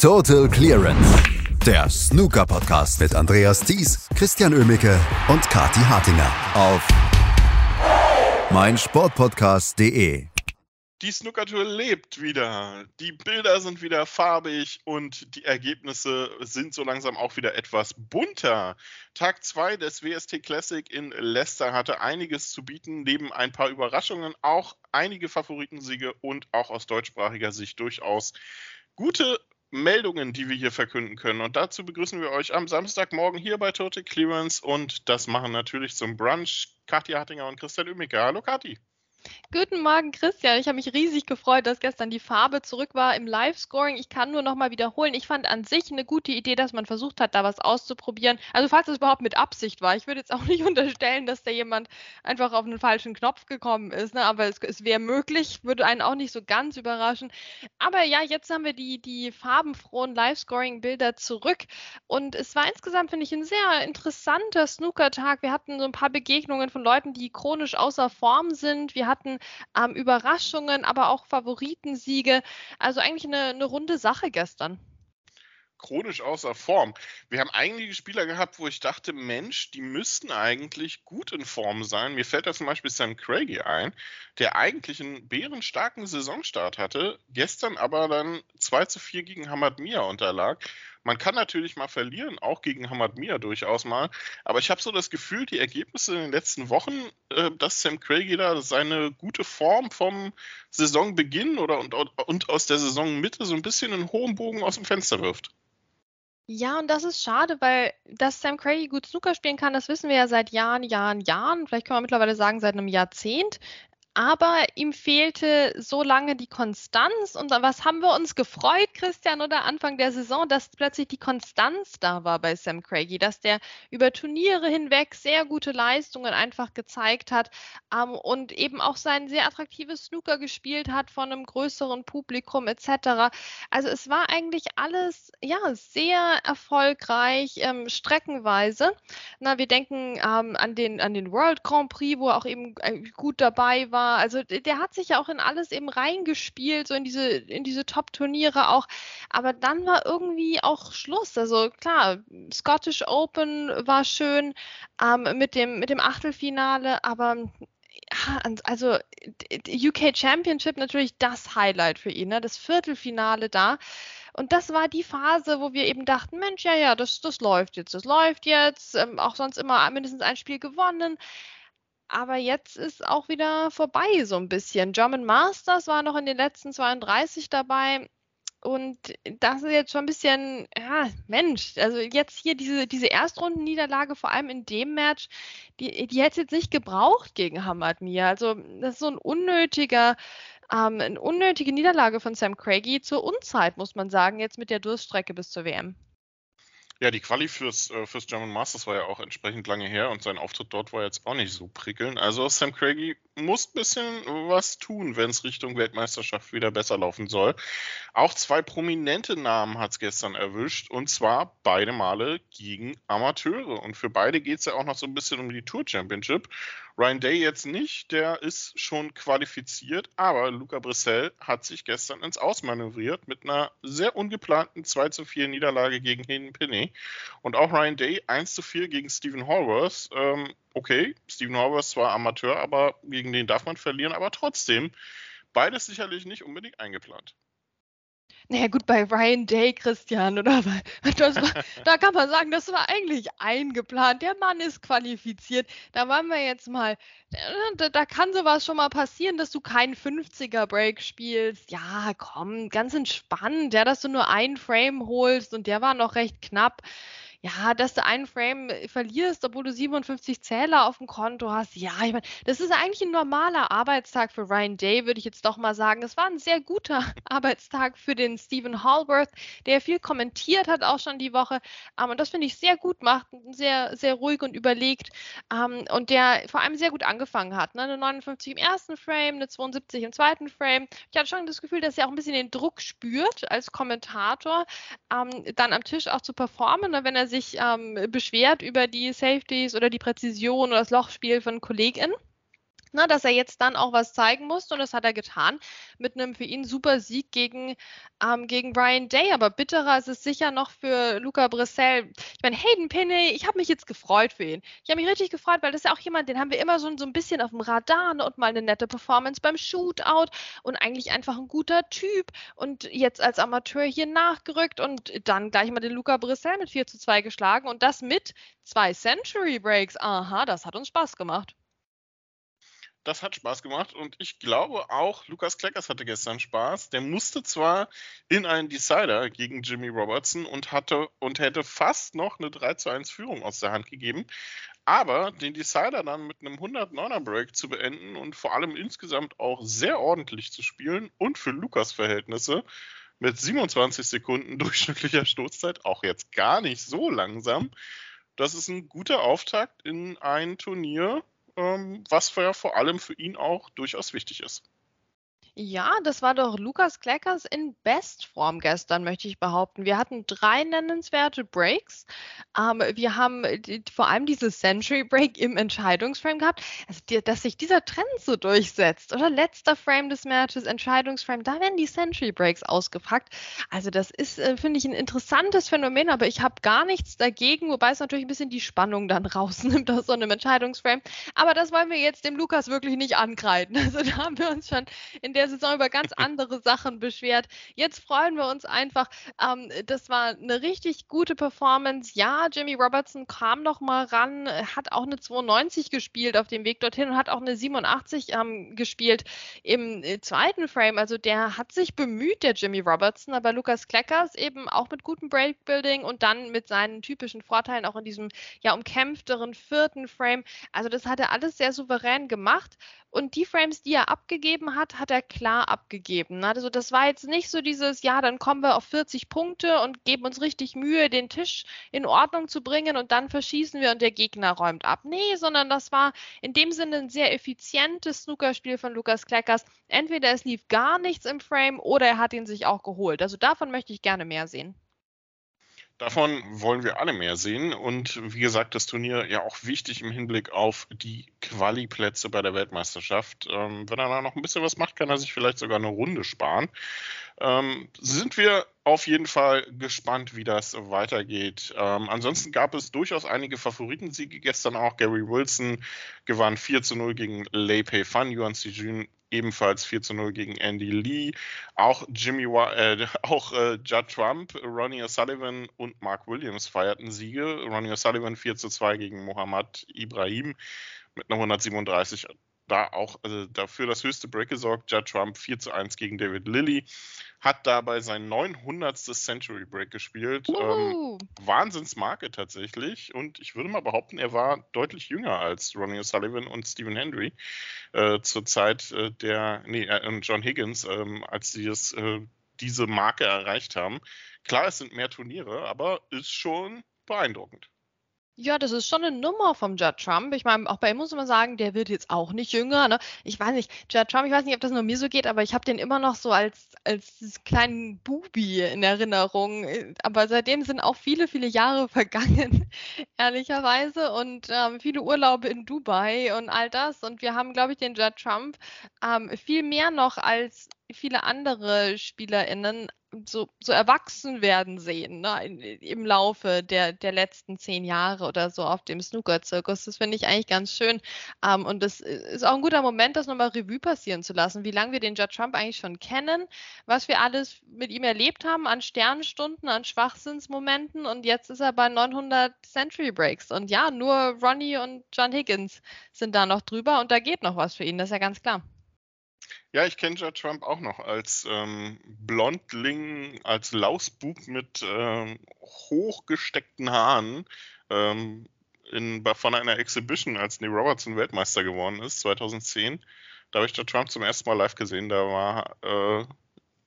Total Clearance. Der Snooker-Podcast mit Andreas Thies, Christian Ömicke und Kati Hartinger auf meinsportpodcast.de. Die Snookertour lebt wieder. Die Bilder sind wieder farbig und die Ergebnisse sind so langsam auch wieder etwas bunter. Tag 2 des WST Classic in Leicester hatte einiges zu bieten, neben ein paar Überraschungen auch einige Favoritensiege und auch aus deutschsprachiger Sicht durchaus gute Meldungen, die wir hier verkünden können. Und dazu begrüßen wir euch am Samstagmorgen hier bei Total Clearance und das machen natürlich zum Brunch Katja Hattinger und Christian Ümiker. Hallo Kathi. Guten Morgen, Christian. Ich habe mich riesig gefreut, dass gestern die Farbe zurück war im Live-Scoring. Ich kann nur noch mal wiederholen. Ich fand an sich eine gute Idee, dass man versucht hat, da was auszuprobieren. Also falls es überhaupt mit Absicht war. Ich würde jetzt auch nicht unterstellen, dass da jemand einfach auf einen falschen Knopf gekommen ist. Ne? Aber es, es wäre möglich, würde einen auch nicht so ganz überraschen. Aber ja, jetzt haben wir die, die farbenfrohen Live-Scoring-Bilder zurück. Und es war insgesamt, finde ich, ein sehr interessanter Snooker-Tag. Wir hatten so ein paar Begegnungen von Leuten, die chronisch außer Form sind. Wir hatten ähm, Überraschungen, aber auch Favoritensiege. Also eigentlich eine, eine runde Sache gestern chronisch außer Form. Wir haben einige Spieler gehabt, wo ich dachte, Mensch, die müssten eigentlich gut in Form sein. Mir fällt da zum Beispiel Sam Craigie ein, der eigentlich einen bärenstarken Saisonstart hatte, gestern aber dann 2 zu 4 gegen Hamad Mia unterlag. Man kann natürlich mal verlieren, auch gegen Hamad Mia durchaus mal. Aber ich habe so das Gefühl, die Ergebnisse in den letzten Wochen, äh, dass Sam Craigie da seine gute Form vom Saisonbeginn oder und, und aus der Saisonmitte so ein bisschen einen hohen Bogen aus dem Fenster wirft. Ja, und das ist schade, weil dass Sam Craigie gut Snooker spielen kann, das wissen wir ja seit Jahren, Jahren, Jahren. Vielleicht können wir mittlerweile sagen, seit einem Jahrzehnt aber ihm fehlte so lange die Konstanz. Und was haben wir uns gefreut, Christian, oder Anfang der Saison, dass plötzlich die Konstanz da war bei Sam Craigie, dass der über Turniere hinweg sehr gute Leistungen einfach gezeigt hat ähm, und eben auch sein sehr attraktives Snooker gespielt hat von einem größeren Publikum etc. Also es war eigentlich alles ja sehr erfolgreich ähm, streckenweise. Na, wir denken ähm, an den an den World Grand Prix, wo er auch eben äh, gut dabei war war. Also der hat sich ja auch in alles eben reingespielt, so in diese, in diese Top-Turniere auch. Aber dann war irgendwie auch Schluss. Also klar, Scottish Open war schön ähm, mit, dem, mit dem Achtelfinale, aber also UK Championship natürlich das Highlight für ihn, ne? das Viertelfinale da. Und das war die Phase, wo wir eben dachten, Mensch, ja, ja, das, das läuft jetzt, das läuft jetzt, ähm, auch sonst immer mindestens ein Spiel gewonnen. Aber jetzt ist auch wieder vorbei so ein bisschen. German Masters war noch in den letzten 32 dabei. Und das ist jetzt schon ein bisschen, ja, Mensch, also jetzt hier diese, diese Erstrundenniederlage, vor allem in dem Match, die, die hätte es jetzt nicht gebraucht gegen Hamad Mia. Also das ist so ein unnötiger, ähm, eine unnötige Niederlage von Sam Craigie zur Unzeit, muss man sagen, jetzt mit der Durststrecke bis zur WM. Ja, die Quali fürs, äh, fürs German Masters war ja auch entsprechend lange her und sein Auftritt dort war jetzt auch nicht so prickelnd. Also Sam Craigie muss ein bisschen was tun, wenn es Richtung Weltmeisterschaft wieder besser laufen soll. Auch zwei prominente Namen hat es gestern erwischt und zwar beide Male gegen Amateure. Und für beide geht es ja auch noch so ein bisschen um die Tour Championship. Ryan Day jetzt nicht, der ist schon qualifiziert, aber Luca Brissell hat sich gestern ins Ausmanövriert mit einer sehr ungeplanten 2 zu 4 Niederlage gegen Hayden Pinney. Und auch Ryan Day 1 zu 4 gegen Stephen Horworth. Ähm, okay, Stephen Horvath zwar Amateur, aber gegen den darf man verlieren, aber trotzdem beides sicherlich nicht unbedingt eingeplant. Naja, gut, bei Ryan Day, Christian, oder? War, da kann man sagen, das war eigentlich eingeplant. Der Mann ist qualifiziert. Da wollen wir jetzt mal, da, da kann sowas schon mal passieren, dass du keinen 50er-Break spielst. Ja, komm, ganz entspannt. Ja, dass du nur einen Frame holst und der war noch recht knapp ja, dass du einen Frame äh, verlierst, obwohl du 57 Zähler auf dem Konto hast. Ja, ich meine, das ist eigentlich ein normaler Arbeitstag für Ryan Day, würde ich jetzt doch mal sagen. Es war ein sehr guter Arbeitstag für den Stephen Hallworth, der viel kommentiert hat auch schon die Woche. Um, und das finde ich sehr gut macht, sehr, sehr ruhig und überlegt. Um, und der vor allem sehr gut angefangen hat. Ne? Eine 59 im ersten Frame, eine 72 im zweiten Frame. Ich hatte schon das Gefühl, dass er auch ein bisschen den Druck spürt als Kommentator, um, dann am Tisch auch zu performen. Ne? Wenn er sich ähm, beschwert über die Safeties oder die Präzision oder das Lochspiel von Kolleginnen. Na, dass er jetzt dann auch was zeigen musste und das hat er getan mit einem für ihn super Sieg gegen, ähm, gegen Brian Day. Aber bitterer ist es sicher noch für Luca Brissell. Ich meine, Hayden Pinney, ich habe mich jetzt gefreut für ihn. Ich habe mich richtig gefreut, weil das ist ja auch jemand, den haben wir immer so, so ein bisschen auf dem Radar ne, und mal eine nette Performance beim Shootout und eigentlich einfach ein guter Typ und jetzt als Amateur hier nachgerückt und dann gleich mal den Luca Brissell mit 4 zu 2 geschlagen und das mit zwei Century Breaks. Aha, das hat uns Spaß gemacht das hat Spaß gemacht und ich glaube auch, Lukas Kleckers hatte gestern Spaß. Der musste zwar in einen Decider gegen Jimmy Robertson und hatte und hätte fast noch eine 3 zu 1 Führung aus der Hand gegeben, aber den Decider dann mit einem 109er Break zu beenden und vor allem insgesamt auch sehr ordentlich zu spielen und für Lukas Verhältnisse mit 27 Sekunden durchschnittlicher Stoßzeit auch jetzt gar nicht so langsam. Das ist ein guter Auftakt in ein Turnier, ähm, was ja vor allem für ihn auch durchaus wichtig ist. Ja, das war doch Lukas Kleckers in Bestform gestern, möchte ich behaupten. Wir hatten drei nennenswerte Breaks. Ähm, wir haben die, vor allem dieses Century Break im Entscheidungsframe gehabt. Also, die, dass sich dieser Trend so durchsetzt, oder? Letzter Frame des Matches, Entscheidungsframe, da werden die Century Breaks ausgepackt. Also, das ist, äh, finde ich, ein interessantes Phänomen, aber ich habe gar nichts dagegen, wobei es natürlich ein bisschen die Spannung dann rausnimmt aus so einem Entscheidungsframe. Aber das wollen wir jetzt dem Lukas wirklich nicht ankreiden. Also, da haben wir uns schon in der Saison über ganz andere Sachen beschwert. Jetzt freuen wir uns einfach. Ähm, das war eine richtig gute Performance. Ja, Jimmy Robertson kam noch mal ran, hat auch eine 92 gespielt auf dem Weg dorthin und hat auch eine 87 ähm, gespielt im äh, zweiten Frame. Also der hat sich bemüht, der Jimmy Robertson, aber Lukas Kleckers eben auch mit gutem Breakbuilding und dann mit seinen typischen Vorteilen auch in diesem ja umkämpfteren vierten Frame. Also das hat er alles sehr souverän gemacht und die Frames, die er abgegeben hat, hat er klar abgegeben. Ne? Also das war jetzt nicht so dieses, ja, dann kommen wir auf 40 Punkte und geben uns richtig Mühe, den Tisch in Ordnung zu bringen und dann verschießen wir und der Gegner räumt ab. Nee, sondern das war in dem Sinne ein sehr effizientes Snookerspiel von Lukas Kleckers. Entweder es lief gar nichts im Frame oder er hat ihn sich auch geholt. Also davon möchte ich gerne mehr sehen. Davon wollen wir alle mehr sehen. Und wie gesagt, das Turnier ja auch wichtig im Hinblick auf die Quali-Plätze bei der Weltmeisterschaft. Ähm, wenn er da noch ein bisschen was macht, kann er sich vielleicht sogar eine Runde sparen. Ähm, sind wir auf jeden Fall gespannt, wie das weitergeht. Ähm, ansonsten gab es durchaus einige Favoritensiege gestern auch. Gary Wilson gewann 4 zu 0 gegen Lei Pei Fan. Yuan Sijun ebenfalls 4 zu 0 gegen Andy Lee. Auch Jimmy, äh, auch äh, Judd Trump, Ronnie O'Sullivan und Mark Williams feierten Siege. Ronnie O'Sullivan 4 zu 2 gegen Mohammad Ibrahim mit einer 137 da auch also dafür das höchste Break gesorgt. Judd Trump 4 zu 1 gegen David Lilly. Hat dabei sein 900. Century Break gespielt. Ähm, Wahnsinnsmarke tatsächlich. Und ich würde mal behaupten, er war deutlich jünger als Ronnie O'Sullivan und Stephen Hendry äh, zur Zeit äh, der, nee, äh, John Higgins, ähm, als sie es, äh, diese Marke erreicht haben. Klar, es sind mehr Turniere, aber ist schon beeindruckend. Ja, das ist schon eine Nummer vom Judd Trump. Ich meine, auch bei ihm muss man sagen, der wird jetzt auch nicht jünger. Ne? Ich weiß nicht, Judd Trump, ich weiß nicht, ob das nur mir so geht, aber ich habe den immer noch so als, als kleinen Bubi in Erinnerung. Aber seitdem sind auch viele, viele Jahre vergangen, ehrlicherweise. Und ähm, viele Urlaube in Dubai und all das. Und wir haben, glaube ich, den Judd Trump ähm, viel mehr noch als viele andere SpielerInnen so, so erwachsen werden sehen ne, im Laufe der, der letzten zehn Jahre oder so auf dem Snooker-Zirkus. Das finde ich eigentlich ganz schön. Ähm, und das ist auch ein guter Moment, das nochmal Revue passieren zu lassen, wie lange wir den Judge Trump eigentlich schon kennen, was wir alles mit ihm erlebt haben an Sternstunden, an Schwachsinnsmomenten und jetzt ist er bei 900 Century Breaks. Und ja, nur Ronnie und John Higgins sind da noch drüber und da geht noch was für ihn, das ist ja ganz klar. Ja, ich kenne Judd Trump auch noch als ähm, Blondling, als Lausbub mit ähm, hochgesteckten Haaren ähm, in, von einer Exhibition, als Neil Robertson Weltmeister geworden ist, 2010. Da habe ich Judd Trump zum ersten Mal live gesehen. Da war äh,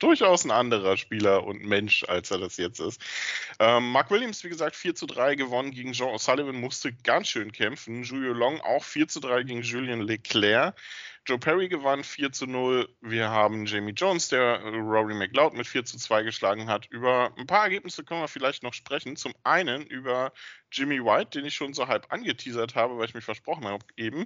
durchaus ein anderer Spieler und Mensch, als er das jetzt ist. Ähm, Mark Williams, wie gesagt, 4 zu 3 gewonnen gegen Jean O'Sullivan, musste ganz schön kämpfen. Julio Long auch 4 zu 3 gegen Julien Leclerc. Joe Perry gewann 4 zu 0. Wir haben Jamie Jones, der Rory McLeod mit 4 zu 2 geschlagen hat. Über ein paar Ergebnisse können wir vielleicht noch sprechen. Zum einen über Jimmy White, den ich schon so halb angeteasert habe, weil ich mich versprochen habe eben.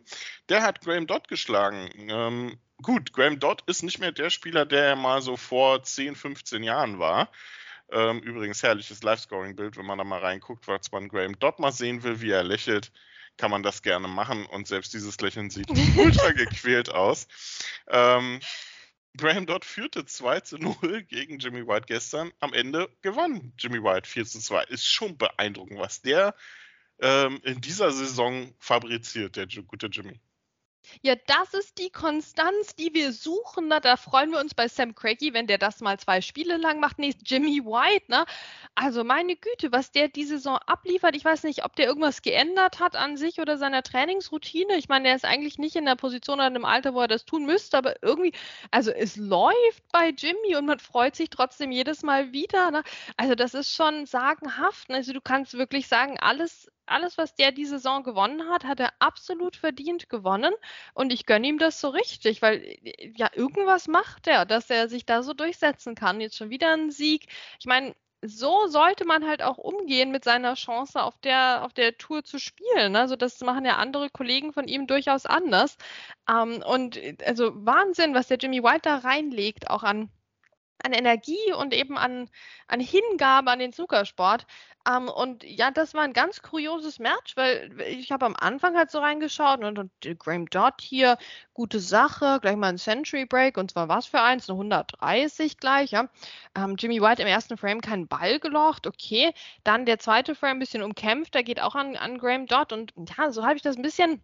Der hat Graham Dodd geschlagen. Ähm, gut, Graham Dodd ist nicht mehr der Spieler, der er mal so vor 10, 15 Jahren war. Ähm, übrigens herrliches Live-Scoring-Bild, wenn man da mal reinguckt, was man Graham Dodd mal sehen will, wie er lächelt kann man das gerne machen und selbst dieses Lächeln sieht ultra gequält aus. Ähm, Graham Dodd führte 2 zu 0 gegen Jimmy White gestern. Am Ende gewann Jimmy White 4 zu 2. Ist schon beeindruckend, was der ähm, in dieser Saison fabriziert, der gute Jimmy. Ja, das ist die Konstanz, die wir suchen. Ne? Da freuen wir uns bei Sam Craigie, wenn der das mal zwei Spiele lang macht. Nee, Jimmy White, ne? Also meine Güte, was der die Saison abliefert. Ich weiß nicht, ob der irgendwas geändert hat an sich oder seiner Trainingsroutine. Ich meine, der ist eigentlich nicht in der Position oder in einem Alter, wo er das tun müsste, aber irgendwie, also es läuft bei Jimmy und man freut sich trotzdem jedes Mal wieder. Ne? Also das ist schon sagenhaft. Ne? Also du kannst wirklich sagen, alles alles, was der die Saison gewonnen hat, hat er absolut verdient gewonnen. Und ich gönne ihm das so richtig, weil ja, irgendwas macht er, dass er sich da so durchsetzen kann. Jetzt schon wieder ein Sieg. Ich meine, so sollte man halt auch umgehen mit seiner Chance auf der, auf der Tour zu spielen. Also das machen ja andere Kollegen von ihm durchaus anders. Ähm, und also Wahnsinn, was der Jimmy White da reinlegt, auch an an Energie und eben an, an Hingabe an den Zuckersport. Ähm, und ja, das war ein ganz kurioses Match, weil ich habe am Anfang halt so reingeschaut und, und Graham Dodd hier, gute Sache, gleich mal ein Century Break und zwar was für eins, eine 130 gleich, ja. Ähm, Jimmy White im ersten Frame keinen Ball gelocht, okay. Dann der zweite Frame ein bisschen umkämpft, der geht auch an, an Graham Dodd und ja, so habe ich das ein bisschen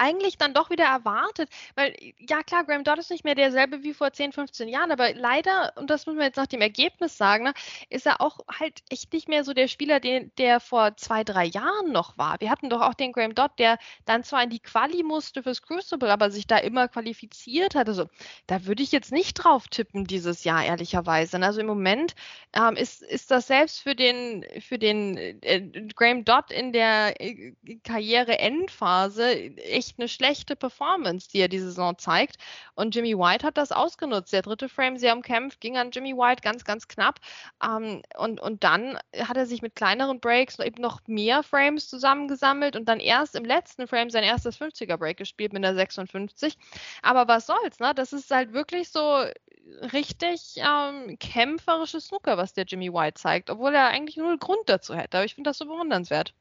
eigentlich dann doch wieder erwartet, weil ja klar, Graham Dodd ist nicht mehr derselbe wie vor 10, 15 Jahren, aber leider, und das müssen wir jetzt nach dem Ergebnis sagen, ne, ist er auch halt echt nicht mehr so der Spieler, den, der vor zwei, drei Jahren noch war. Wir hatten doch auch den Graham Dodd, der dann zwar in die Quali musste fürs Crucible, aber sich da immer qualifiziert hat. Also da würde ich jetzt nicht drauf tippen dieses Jahr, ehrlicherweise. Ne. Also im Moment ähm, ist, ist das selbst für den, für den äh, Graham Dodd in der äh, Karriere-Endphase echt eine schlechte Performance, die er diese Saison zeigt. Und Jimmy White hat das ausgenutzt. Der dritte Frame sehr umkämpft, ging an Jimmy White ganz, ganz knapp. Ähm, und, und dann hat er sich mit kleineren Breaks eben noch mehr Frames zusammengesammelt und dann erst im letzten Frame sein erstes 50er Break gespielt mit der 56. Aber was soll's, ne? Das ist halt wirklich so richtig ähm, kämpferisches Snooker, was der Jimmy White zeigt, obwohl er eigentlich null Grund dazu hätte. Aber ich finde das so bewundernswert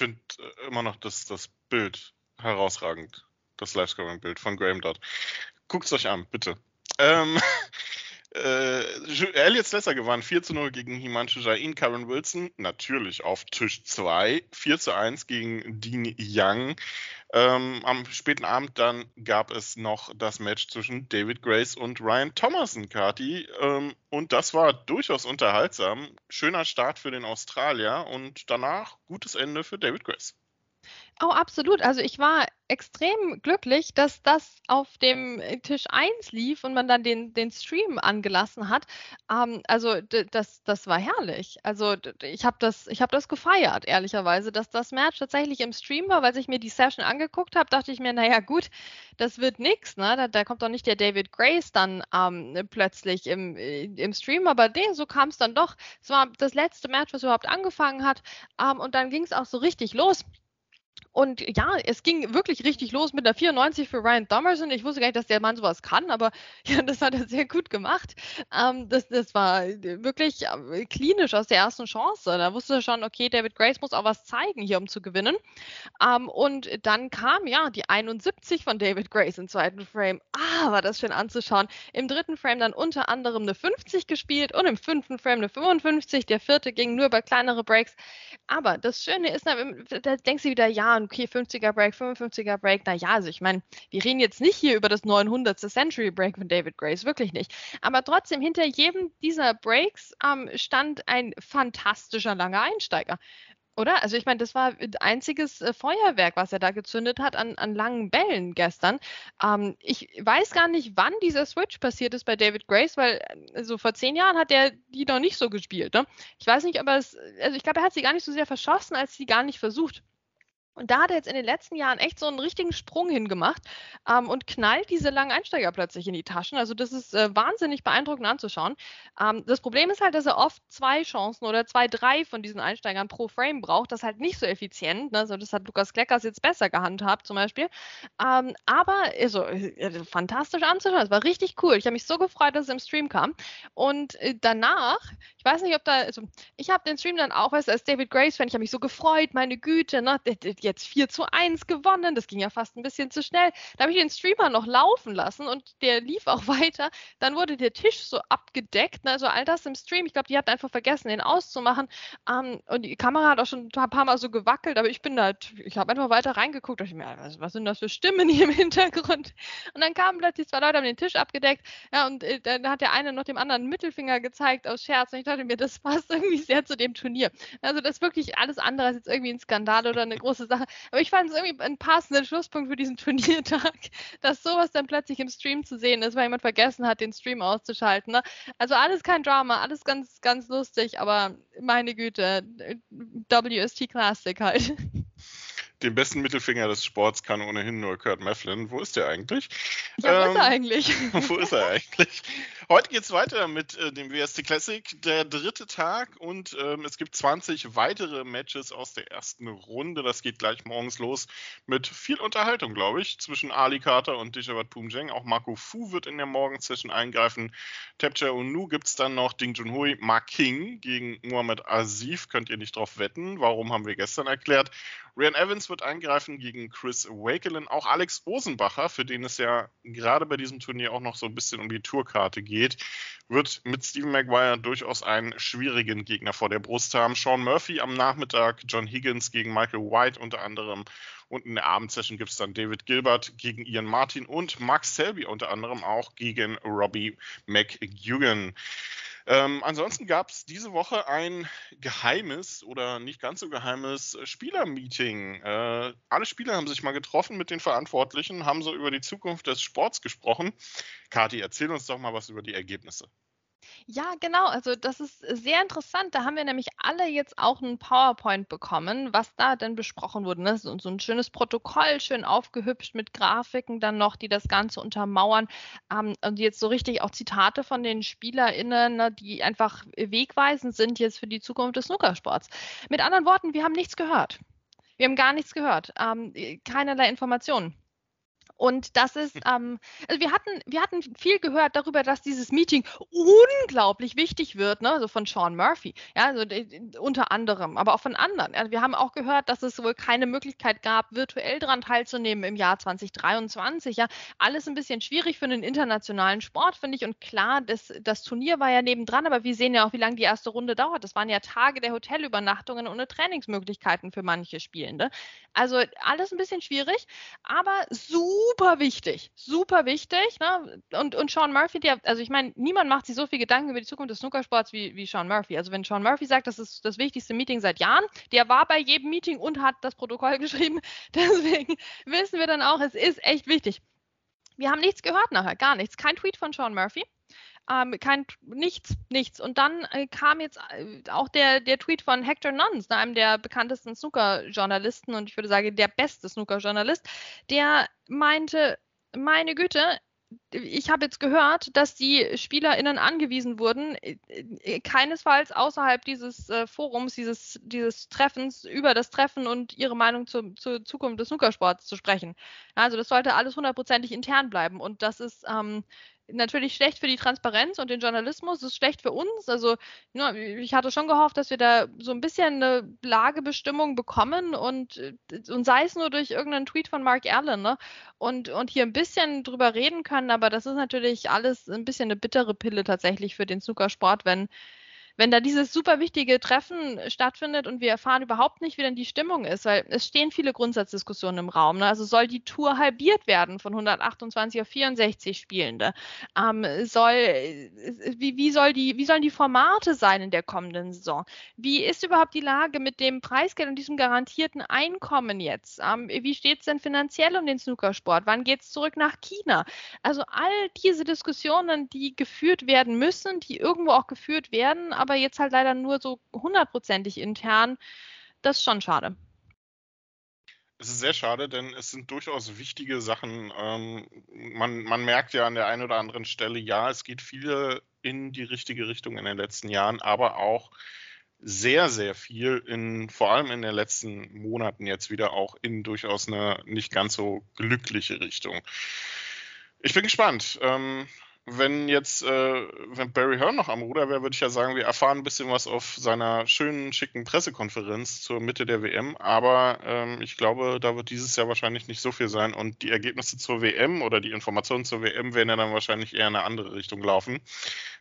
finde äh, immer noch das, das Bild herausragend. Das Livescoring-Bild von Graham Dodd. Guckt es euch an, bitte. Ähm, äh, Elliot Slesser gewann 4 zu 0 gegen Himanshu Jain, Karen Wilson, natürlich auf Tisch 2, 4 zu 1 gegen Dean Young. Ähm, am späten Abend dann gab es noch das Match zwischen David Grace und Ryan Thomason, Kati. Ähm, und das war durchaus unterhaltsam. Schöner Start für den Australier und danach gutes Ende für David Grace. Oh, absolut. Also ich war extrem glücklich, dass das auf dem äh, Tisch 1 lief und man dann den, den Stream angelassen hat. Ähm, also das, das war herrlich. Also ich habe das, hab das gefeiert, ehrlicherweise, dass das Match tatsächlich im Stream war, weil ich mir die Session angeguckt habe, dachte ich mir, naja gut, das wird nichts. Ne? Da, da, kommt doch nicht der David Grace dann ähm, plötzlich im, äh, im Stream, aber nee, so kam es dann doch. Es war das letzte Match, was überhaupt angefangen hat. Ähm, und dann ging es auch so richtig los. Und ja, es ging wirklich richtig los mit der 94 für Ryan Thomerson. Ich wusste gar nicht, dass der Mann sowas kann, aber ja, das hat er sehr gut gemacht. Ähm, das, das war wirklich äh, klinisch aus der ersten Chance. Da wusste er schon, okay, David Grace muss auch was zeigen hier, um zu gewinnen. Ähm, und dann kam ja die 71 von David Grace im zweiten Frame. Ah, war das schön anzuschauen. Im dritten Frame dann unter anderem eine 50 gespielt und im fünften Frame eine 55. Der vierte ging nur über kleinere Breaks. Aber das Schöne ist, da denkst du wieder, ja, okay, 50er Break, 55er Break, naja, also ich meine, wir reden jetzt nicht hier über das 900. Century Break von David Grace, wirklich nicht. Aber trotzdem, hinter jedem dieser Breaks ähm, stand ein fantastischer langer Einsteiger. Oder? Also ich meine, das war einziges äh, Feuerwerk, was er da gezündet hat an, an langen Bällen gestern. Ähm, ich weiß gar nicht, wann dieser Switch passiert ist bei David Grace, weil äh, so vor zehn Jahren hat er die noch nicht so gespielt. Ne? Ich weiß nicht, aber es, also ich glaube, er hat sie gar nicht so sehr verschossen, als sie gar nicht versucht. Und da hat er jetzt in den letzten Jahren echt so einen richtigen Sprung hingemacht ähm, und knallt diese langen Einsteiger plötzlich in die Taschen. Also das ist äh, wahnsinnig beeindruckend anzuschauen. Ähm, das Problem ist halt, dass er oft zwei Chancen oder zwei, drei von diesen Einsteigern pro Frame braucht. Das ist halt nicht so effizient. Ne? Also das hat Lukas Kleckers jetzt besser gehandhabt zum Beispiel. Ähm, aber also, äh, fantastisch anzuschauen. Es war richtig cool. Ich habe mich so gefreut, dass es im Stream kam. Und äh, danach, ich weiß nicht, ob da, also ich habe den Stream dann auch, weißt du, als David Grace-Fan, ich habe mich so gefreut, meine Güte, ne? Jetzt 4 zu 1 gewonnen. Das ging ja fast ein bisschen zu schnell. Da habe ich den Streamer noch laufen lassen und der lief auch weiter. Dann wurde der Tisch so abgedeckt. Ne? Also all das im Stream. Ich glaube, die hatten einfach vergessen, den auszumachen. Ähm, und die Kamera hat auch schon ein paar Mal so gewackelt, aber ich bin da, ich habe einfach weiter reingeguckt. Ich mir, was, was, sind das für Stimmen hier im Hintergrund? Und dann kamen plötzlich zwei Leute, haben den Tisch abgedeckt. Ja, und äh, dann hat der eine noch dem anderen Mittelfinger gezeigt aus Scherz. Und ich dachte mir, das passt irgendwie sehr zu dem Turnier. Also das ist wirklich alles andere als jetzt irgendwie ein Skandal oder eine große Sache. Aber ich fand es irgendwie ein passender Schlusspunkt für diesen Turniertag, dass sowas dann plötzlich im Stream zu sehen ist, weil jemand vergessen hat, den Stream auszuschalten. Ne? Also alles kein Drama, alles ganz, ganz lustig, aber meine Güte, WST Classic halt. den besten Mittelfinger des Sports kann ohnehin nur Kurt Mefflin. Wo ist der eigentlich? Ja, wo ähm, ist er ähm, eigentlich? wo ist er eigentlich? Heute geht es weiter mit äh, dem WST Classic, der dritte Tag und ähm, es gibt 20 weitere Matches aus der ersten Runde. Das geht gleich morgens los mit viel Unterhaltung, glaube ich, zwischen Ali Carter und Dishabat Pumjeng. Auch Marco Fu wird in der Morgensession eingreifen. Tapcha Nu gibt es dann noch Ding Junhui Ma King gegen Muhammad Asif. Könnt ihr nicht drauf wetten. Warum haben wir gestern erklärt? Ryan Evans wird eingreifen gegen Chris Wakelin. Auch Alex Osenbacher, für den es ja gerade bei diesem Turnier auch noch so ein bisschen um die Tourkarte geht, wird mit Stephen Maguire durchaus einen schwierigen Gegner vor der Brust haben. Sean Murphy am Nachmittag, John Higgins gegen Michael White unter anderem. Und in der Abendsession gibt es dann David Gilbert gegen Ian Martin und Max Selby unter anderem auch gegen Robbie McGugan. Ähm, ansonsten gab es diese Woche ein geheimes oder nicht ganz so geheimes Spielermeeting. Äh, alle Spieler haben sich mal getroffen mit den Verantwortlichen, haben so über die Zukunft des Sports gesprochen. Kati, erzähl uns doch mal was über die Ergebnisse. Ja, genau. Also das ist sehr interessant. Da haben wir nämlich alle jetzt auch ein PowerPoint bekommen, was da denn besprochen wurde. Ne? So, so ein schönes Protokoll, schön aufgehübscht mit Grafiken dann noch, die das Ganze untermauern. Ähm, und jetzt so richtig auch Zitate von den SpielerInnen, ne, die einfach wegweisend sind jetzt für die Zukunft des Snookersports. Mit anderen Worten, wir haben nichts gehört. Wir haben gar nichts gehört. Ähm, keinerlei Informationen. Und das ist, hm. ähm, also wir hatten, wir hatten viel gehört darüber, dass dieses Meeting unglaublich wichtig wird, ne, also von Sean Murphy, ja, also unter anderem, aber auch von anderen. Also wir haben auch gehört, dass es wohl keine Möglichkeit gab, virtuell daran teilzunehmen im Jahr 2023. Ja, alles ein bisschen schwierig für einen internationalen Sport, finde ich. Und klar, das, das Turnier war ja nebendran, aber wir sehen ja auch, wie lange die erste Runde dauert. Das waren ja Tage der Hotelübernachtungen ohne Trainingsmöglichkeiten für manche Spielende. Also alles ein bisschen schwierig, aber super super wichtig, super wichtig. Ne? Und, und Sean Murphy, der, also ich meine, niemand macht sich so viel Gedanken über die Zukunft des Snookersports wie, wie Sean Murphy. Also wenn Sean Murphy sagt, das ist das wichtigste Meeting seit Jahren, der war bei jedem Meeting und hat das Protokoll geschrieben. Deswegen wissen wir dann auch, es ist echt wichtig. Wir haben nichts gehört nachher, gar nichts. Kein Tweet von Sean Murphy. Ähm, kein, nichts, nichts. Und dann äh, kam jetzt äh, auch der, der Tweet von Hector Nuns, einem der bekanntesten Snooker-Journalisten und ich würde sagen, der beste Snooker-Journalist, der meinte, meine Güte, ich habe jetzt gehört, dass die SpielerInnen angewiesen wurden, äh, äh, keinesfalls außerhalb dieses äh, Forums, dieses, dieses Treffens, über das Treffen und ihre Meinung zu, zur Zukunft des Snookersports zu sprechen. Also das sollte alles hundertprozentig intern bleiben und das ist ähm, natürlich schlecht für die Transparenz und den Journalismus, ist schlecht für uns. Also ja, ich hatte schon gehofft, dass wir da so ein bisschen eine Lagebestimmung bekommen und, äh, und sei es nur durch irgendeinen Tweet von Mark Allen ne? und, und hier ein bisschen drüber reden können, aber das ist natürlich alles ein bisschen eine bittere Pille tatsächlich für den Snookersport, wenn wenn da dieses super wichtige Treffen stattfindet und wir erfahren überhaupt nicht, wie denn die Stimmung ist, weil es stehen viele Grundsatzdiskussionen im Raum. Ne? Also soll die Tour halbiert werden von 128 auf 64 Spielende? Ähm, soll, wie, wie, soll die, wie sollen die Formate sein in der kommenden Saison? Wie ist überhaupt die Lage mit dem Preisgeld und diesem garantierten Einkommen jetzt? Ähm, wie steht es denn finanziell um den Snookersport? Wann geht es zurück nach China? Also all diese Diskussionen, die geführt werden müssen, die irgendwo auch geführt werden, aber jetzt halt leider nur so hundertprozentig intern, das ist schon schade. Es ist sehr schade, denn es sind durchaus wichtige Sachen. Ähm, man, man, merkt ja an der einen oder anderen Stelle, ja, es geht viele in die richtige Richtung in den letzten Jahren, aber auch sehr, sehr viel in, vor allem in den letzten Monaten jetzt wieder auch in durchaus eine nicht ganz so glückliche Richtung. Ich bin gespannt. Ähm, wenn jetzt, äh, wenn Barry Hearn noch am Ruder wäre, würde ich ja sagen, wir erfahren ein bisschen was auf seiner schönen, schicken Pressekonferenz zur Mitte der WM. Aber ähm, ich glaube, da wird dieses Jahr wahrscheinlich nicht so viel sein. Und die Ergebnisse zur WM oder die Informationen zur WM werden ja dann wahrscheinlich eher in eine andere Richtung laufen.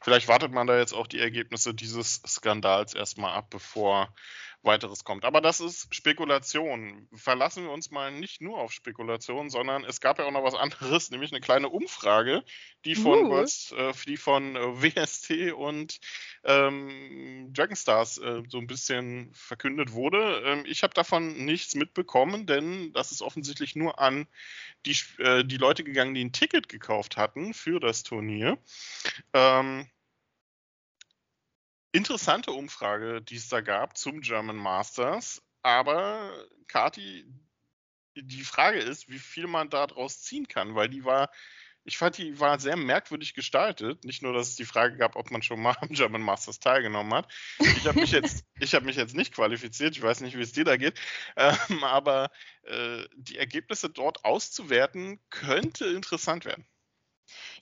Vielleicht wartet man da jetzt auch die Ergebnisse dieses Skandals erstmal ab, bevor weiteres kommt. Aber das ist Spekulation. Verlassen wir uns mal nicht nur auf Spekulation, sondern es gab ja auch noch was anderes, nämlich eine kleine Umfrage, die von, uh. Words, äh, die von äh, WST und ähm, Dragonstars äh, so ein bisschen verkündet wurde. Ähm, ich habe davon nichts mitbekommen, denn das ist offensichtlich nur an die, äh, die Leute gegangen, die ein Ticket gekauft hatten für das Turnier. Ähm, interessante Umfrage, die es da gab zum German Masters. Aber, Kati, die Frage ist, wie viel man daraus ziehen kann, weil die war, ich fand, die war sehr merkwürdig gestaltet. Nicht nur, dass es die Frage gab, ob man schon mal am German Masters teilgenommen hat. Ich habe mich, jetzt, hab mich jetzt nicht qualifiziert, ich weiß nicht, wie es dir da geht, ähm, aber äh, die Ergebnisse dort auszuwerten, könnte interessant werden.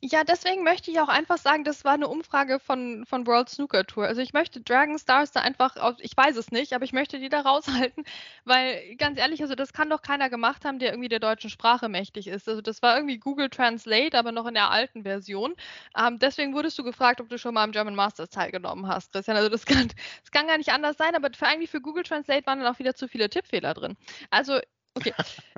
Ja, deswegen möchte ich auch einfach sagen, das war eine Umfrage von, von World Snooker Tour. Also ich möchte Dragon Stars da einfach, ich weiß es nicht, aber ich möchte die da raushalten, weil ganz ehrlich, also das kann doch keiner gemacht haben, der irgendwie der deutschen Sprache mächtig ist. Also das war irgendwie Google Translate, aber noch in der alten Version. Ähm, deswegen wurdest du gefragt, ob du schon mal am German Masters teilgenommen hast, Christian. Also das kann, das kann gar nicht anders sein, aber für eigentlich für Google Translate waren dann auch wieder zu viele Tippfehler drin. Also Okay,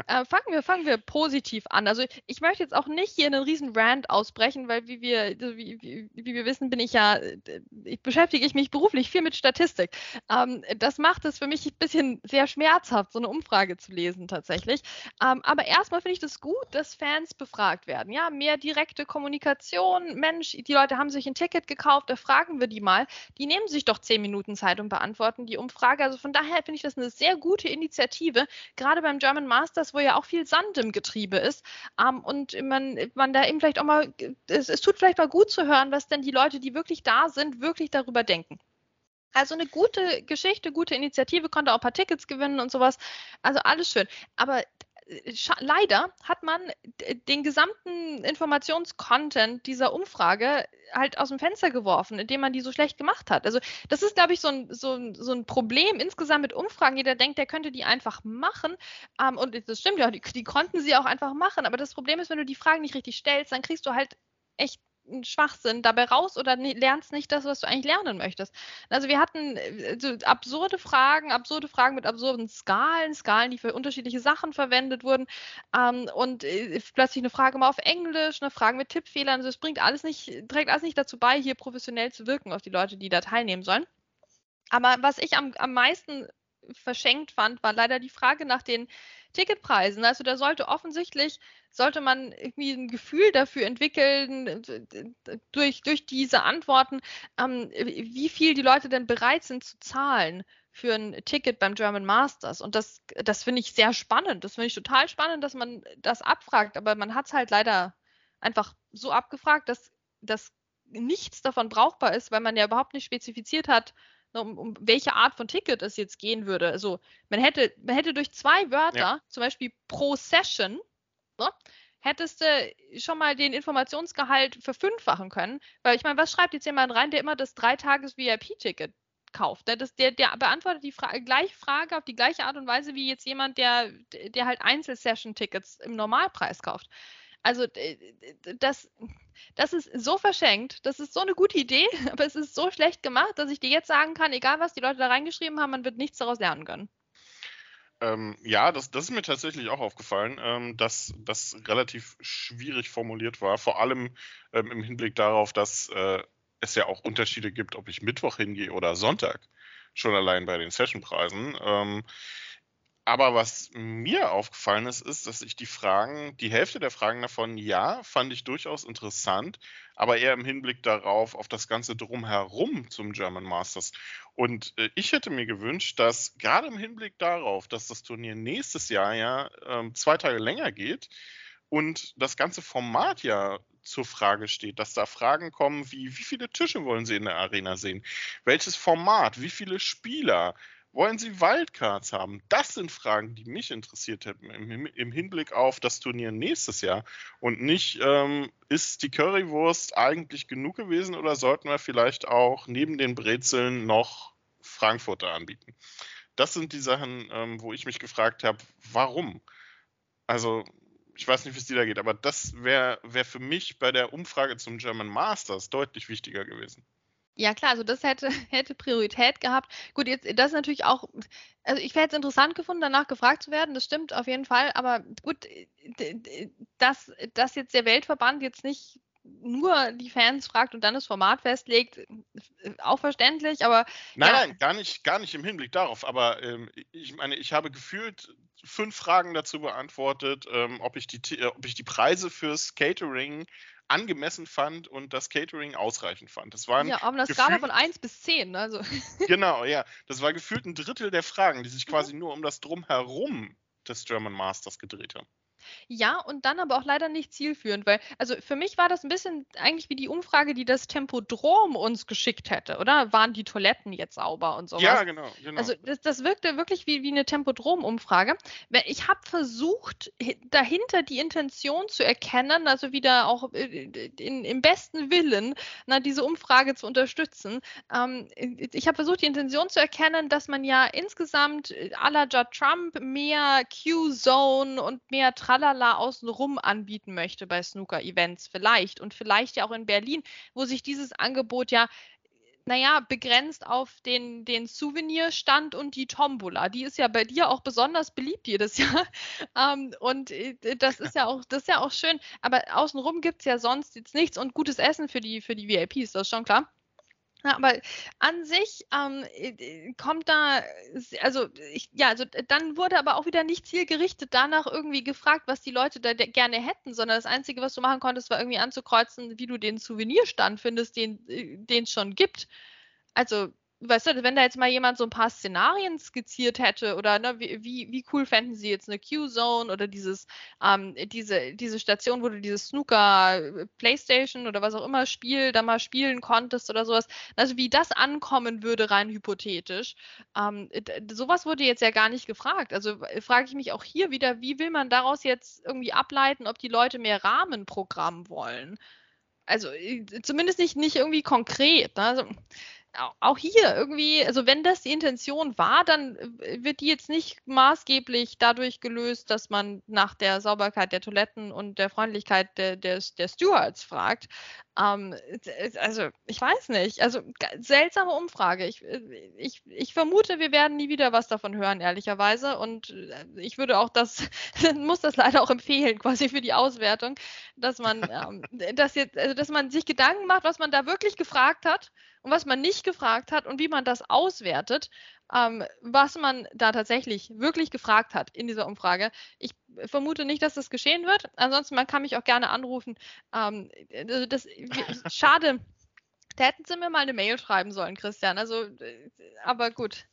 äh, fangen, wir, fangen wir positiv an. Also ich möchte jetzt auch nicht hier einen riesen Rant ausbrechen, weil wie wir, wie, wie, wie wir wissen, bin ich ja, äh, ich beschäftige ich mich beruflich viel mit Statistik. Ähm, das macht es für mich ein bisschen sehr schmerzhaft, so eine Umfrage zu lesen tatsächlich. Ähm, aber erstmal finde ich das gut, dass Fans befragt werden. Ja, mehr direkte Kommunikation. Mensch, die Leute haben sich ein Ticket gekauft, da fragen wir die mal. Die nehmen sich doch zehn Minuten Zeit und beantworten die Umfrage. Also von daher finde ich das eine sehr gute Initiative, gerade beim German Masters, wo ja auch viel Sand im Getriebe ist. Ähm, und man, man da eben vielleicht auch mal, es, es tut vielleicht mal gut zu hören, was denn die Leute, die wirklich da sind, wirklich darüber denken. Also eine gute Geschichte, gute Initiative, konnte auch ein paar Tickets gewinnen und sowas. Also alles schön. Aber leider hat man den gesamten Informationscontent dieser Umfrage halt aus dem Fenster geworfen, indem man die so schlecht gemacht hat. Also das ist, glaube ich, so ein, so, ein, so ein Problem insgesamt mit Umfragen. Jeder denkt, der könnte die einfach machen. Ähm, und das stimmt ja, die, die konnten sie auch einfach machen. Aber das Problem ist, wenn du die Fragen nicht richtig stellst, dann kriegst du halt echt Schwachsinn dabei raus oder lernst nicht das, was du eigentlich lernen möchtest. Also wir hatten äh, so absurde Fragen, absurde Fragen mit absurden Skalen, Skalen, die für unterschiedliche Sachen verwendet wurden ähm, und äh, plötzlich eine Frage mal auf Englisch, eine Frage mit Tippfehlern. Also es bringt alles nicht, trägt alles nicht dazu bei, hier professionell zu wirken auf die Leute, die da teilnehmen sollen. Aber was ich am, am meisten verschenkt fand, war leider die Frage nach den Ticketpreisen. Also da sollte offensichtlich, sollte man irgendwie ein Gefühl dafür entwickeln, durch, durch diese Antworten, ähm, wie viel die Leute denn bereit sind zu zahlen für ein Ticket beim German Masters. Und das, das finde ich sehr spannend. Das finde ich total spannend, dass man das abfragt. Aber man hat es halt leider einfach so abgefragt, dass, dass nichts davon brauchbar ist, weil man ja überhaupt nicht spezifiziert hat, um, um, welche Art von Ticket es jetzt gehen würde. Also man hätte, man hätte durch zwei Wörter, ja. zum Beispiel pro Session, ne, hättest du schon mal den Informationsgehalt verfünffachen können. Weil ich meine, was schreibt jetzt jemand rein, der immer das Dreitages-VIP-Ticket kauft? Ne? Das, der, der beantwortet die Fra gleiche Frage auf die gleiche Art und Weise wie jetzt jemand, der, der halt Einzelsession-Tickets im Normalpreis kauft. Also das, das ist so verschenkt, das ist so eine gute Idee, aber es ist so schlecht gemacht, dass ich dir jetzt sagen kann, egal was die Leute da reingeschrieben haben, man wird nichts daraus lernen können. Ähm, ja, das, das ist mir tatsächlich auch aufgefallen, ähm, dass das relativ schwierig formuliert war, vor allem ähm, im Hinblick darauf, dass äh, es ja auch Unterschiede gibt, ob ich Mittwoch hingehe oder Sonntag, schon allein bei den Sessionpreisen. Ähm, aber was mir aufgefallen ist, ist, dass ich die Fragen, die Hälfte der Fragen davon, ja, fand ich durchaus interessant, aber eher im Hinblick darauf, auf das Ganze drumherum zum German Masters. Und äh, ich hätte mir gewünscht, dass gerade im Hinblick darauf, dass das Turnier nächstes Jahr ja äh, zwei Tage länger geht und das ganze Format ja zur Frage steht, dass da Fragen kommen wie, wie viele Tische wollen Sie in der Arena sehen? Welches Format? Wie viele Spieler? Wollen Sie Wildcards haben? Das sind Fragen, die mich interessiert hätten im, im Hinblick auf das Turnier nächstes Jahr. Und nicht, ähm, ist die Currywurst eigentlich genug gewesen oder sollten wir vielleicht auch neben den Brezeln noch Frankfurter anbieten? Das sind die Sachen, ähm, wo ich mich gefragt habe, warum? Also, ich weiß nicht, wie es dir da geht, aber das wäre wär für mich bei der Umfrage zum German Masters deutlich wichtiger gewesen. Ja, klar, also das hätte, hätte Priorität gehabt. Gut, jetzt, das ist natürlich auch, also ich hätte es interessant gefunden, danach gefragt zu werden, das stimmt auf jeden Fall, aber gut, dass, dass jetzt der Weltverband jetzt nicht nur die Fans fragt und dann das Format festlegt, auch verständlich, aber. Nein, ja. nein, gar nicht, gar nicht im Hinblick darauf. Aber ähm, ich meine, ich habe gefühlt fünf Fragen dazu beantwortet, ähm, ob, ich die, ob ich die Preise fürs Catering angemessen fand und das Catering ausreichend fand. Das waren ja, auf einer Skala von 1 bis 10. Also. genau, ja. Das war gefühlt ein Drittel der Fragen, die sich mhm. quasi nur um das Drumherum des German Masters gedreht haben. Ja, und dann aber auch leider nicht zielführend, weil, also für mich war das ein bisschen eigentlich wie die Umfrage, die das Tempodrom uns geschickt hätte, oder? Waren die Toiletten jetzt sauber und sowas? Ja, genau. genau. Also das, das wirkte wirklich wie, wie eine Tempodrom-Umfrage. Ich habe versucht, dahinter die Intention zu erkennen, also wieder auch äh, in, im besten Willen, na, diese Umfrage zu unterstützen. Ähm, ich habe versucht, die Intention zu erkennen, dass man ja insgesamt äh, à la Trump mehr Q-Zone und mehr Tralala außenrum anbieten möchte bei Snooker-Events vielleicht und vielleicht ja auch in Berlin, wo sich dieses Angebot ja naja, begrenzt auf den, den Souvenirstand und die Tombola. Die ist ja bei dir auch besonders beliebt jedes Jahr. Ähm, und äh, das ist ja auch, das ist ja auch schön. Aber außenrum gibt es ja sonst jetzt nichts und gutes Essen für die, für die VIPs, das ist schon klar. Ja, aber an sich ähm, äh, kommt da, also ich, ja, also dann wurde aber auch wieder nicht zielgerichtet danach irgendwie gefragt, was die Leute da gerne hätten, sondern das Einzige, was du machen konntest, war irgendwie anzukreuzen, wie du den Souvenirstand findest, den äh, es schon gibt. Also weißt du, wenn da jetzt mal jemand so ein paar Szenarien skizziert hätte oder ne, wie, wie cool fänden sie jetzt eine Q-Zone oder dieses, ähm, diese, diese Station, wo du dieses Snooker äh, Playstation oder was auch immer Spiel da mal spielen konntest oder sowas, also wie das ankommen würde, rein hypothetisch. Ähm, sowas wurde jetzt ja gar nicht gefragt. Also frage ich mich auch hier wieder, wie will man daraus jetzt irgendwie ableiten, ob die Leute mehr Rahmenprogramm wollen? Also äh, zumindest nicht, nicht irgendwie konkret. Ne? Also, auch hier irgendwie, also wenn das die Intention war, dann äh, wird die jetzt nicht maßgeblich dadurch gelöst, dass man nach der Sauberkeit der Toiletten und der Freundlichkeit der, der, der Stewards fragt. Ähm, also ich weiß nicht. Also seltsame Umfrage. Ich, äh, ich, ich vermute, wir werden nie wieder was davon hören, ehrlicherweise. Und äh, ich würde auch das, muss das leider auch empfehlen, quasi für die Auswertung, dass man, ähm, dass jetzt, also dass man sich Gedanken macht, was man da wirklich gefragt hat und was man nicht gefragt hat und wie man das auswertet, ähm, was man da tatsächlich wirklich gefragt hat in dieser Umfrage. Ich vermute nicht, dass das geschehen wird. Ansonsten, man kann mich auch gerne anrufen. Ähm, also das, schade. Da hätten sie mir mal eine Mail schreiben sollen, Christian. Also, äh, aber gut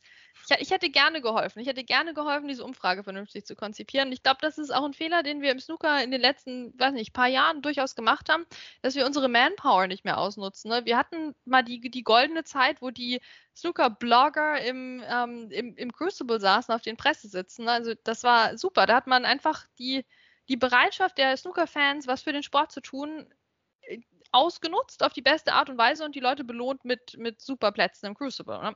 ich, ich, hätte gerne geholfen. Ich hätte gerne geholfen, diese Umfrage vernünftig zu konzipieren. Ich glaube, das ist auch ein Fehler, den wir im Snooker in den letzten, weiß nicht, paar Jahren durchaus gemacht haben, dass wir unsere Manpower nicht mehr ausnutzen. Ne? Wir hatten mal die, die goldene Zeit, wo die Snooker-Blogger im, ähm, im, im Crucible saßen, auf den Pressesitzen. Ne? Also das war super. Da hat man einfach die, die Bereitschaft der Snooker-Fans, was für den Sport zu tun, ausgenutzt auf die beste Art und Weise und die Leute belohnt mit, mit super Plätzen im Crucible. Ne?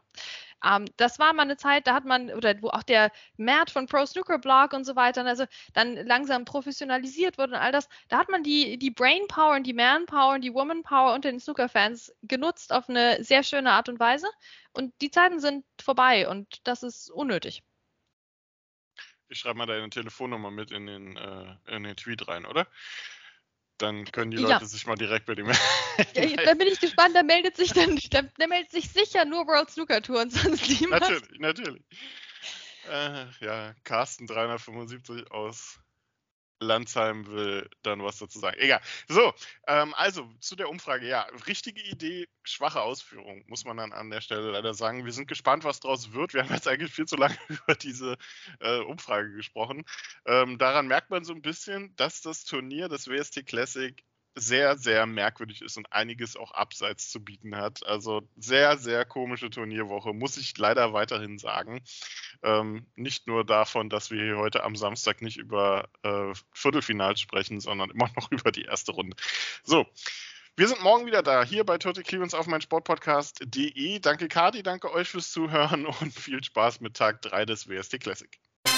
Ähm, das war mal eine Zeit, da hat man, oder wo auch der Mert von Pro Snooker Blog und so weiter, also dann langsam professionalisiert wurde und all das, da hat man die, die Brain Power und die Man Power und die Woman Power unter den Snooker-Fans genutzt auf eine sehr schöne Art und Weise. Und die Zeiten sind vorbei und das ist unnötig. Ich schreibe mal deine Telefonnummer mit in den, äh, in den Tweet rein, oder? Dann können die Leute ja. sich mal direkt bei dem. ja, da bin ich gespannt, da meldet sich dann, da, da meldet sich sicher nur World Snooker Tour und sonst niemand. Natürlich, natürlich. Äh, ja, Carsten 375 aus Landsheim will dann was dazu sagen. Egal. So, ähm, also zu der Umfrage. Ja, richtige Idee, schwache Ausführung, muss man dann an der Stelle leider sagen. Wir sind gespannt, was daraus wird. Wir haben jetzt eigentlich viel zu lange über diese äh, Umfrage gesprochen. Ähm, daran merkt man so ein bisschen, dass das Turnier, das WST Classic, sehr, sehr merkwürdig ist und einiges auch abseits zu bieten hat. Also sehr, sehr komische Turnierwoche, muss ich leider weiterhin sagen. Ähm, nicht nur davon, dass wir hier heute am Samstag nicht über äh, Viertelfinals sprechen, sondern immer noch über die erste Runde. So. Wir sind morgen wieder da, hier bei Total Clearance auf mein Sportpodcast.de. Danke Kadi, danke euch fürs Zuhören und viel Spaß mit Tag 3 des WST Classic.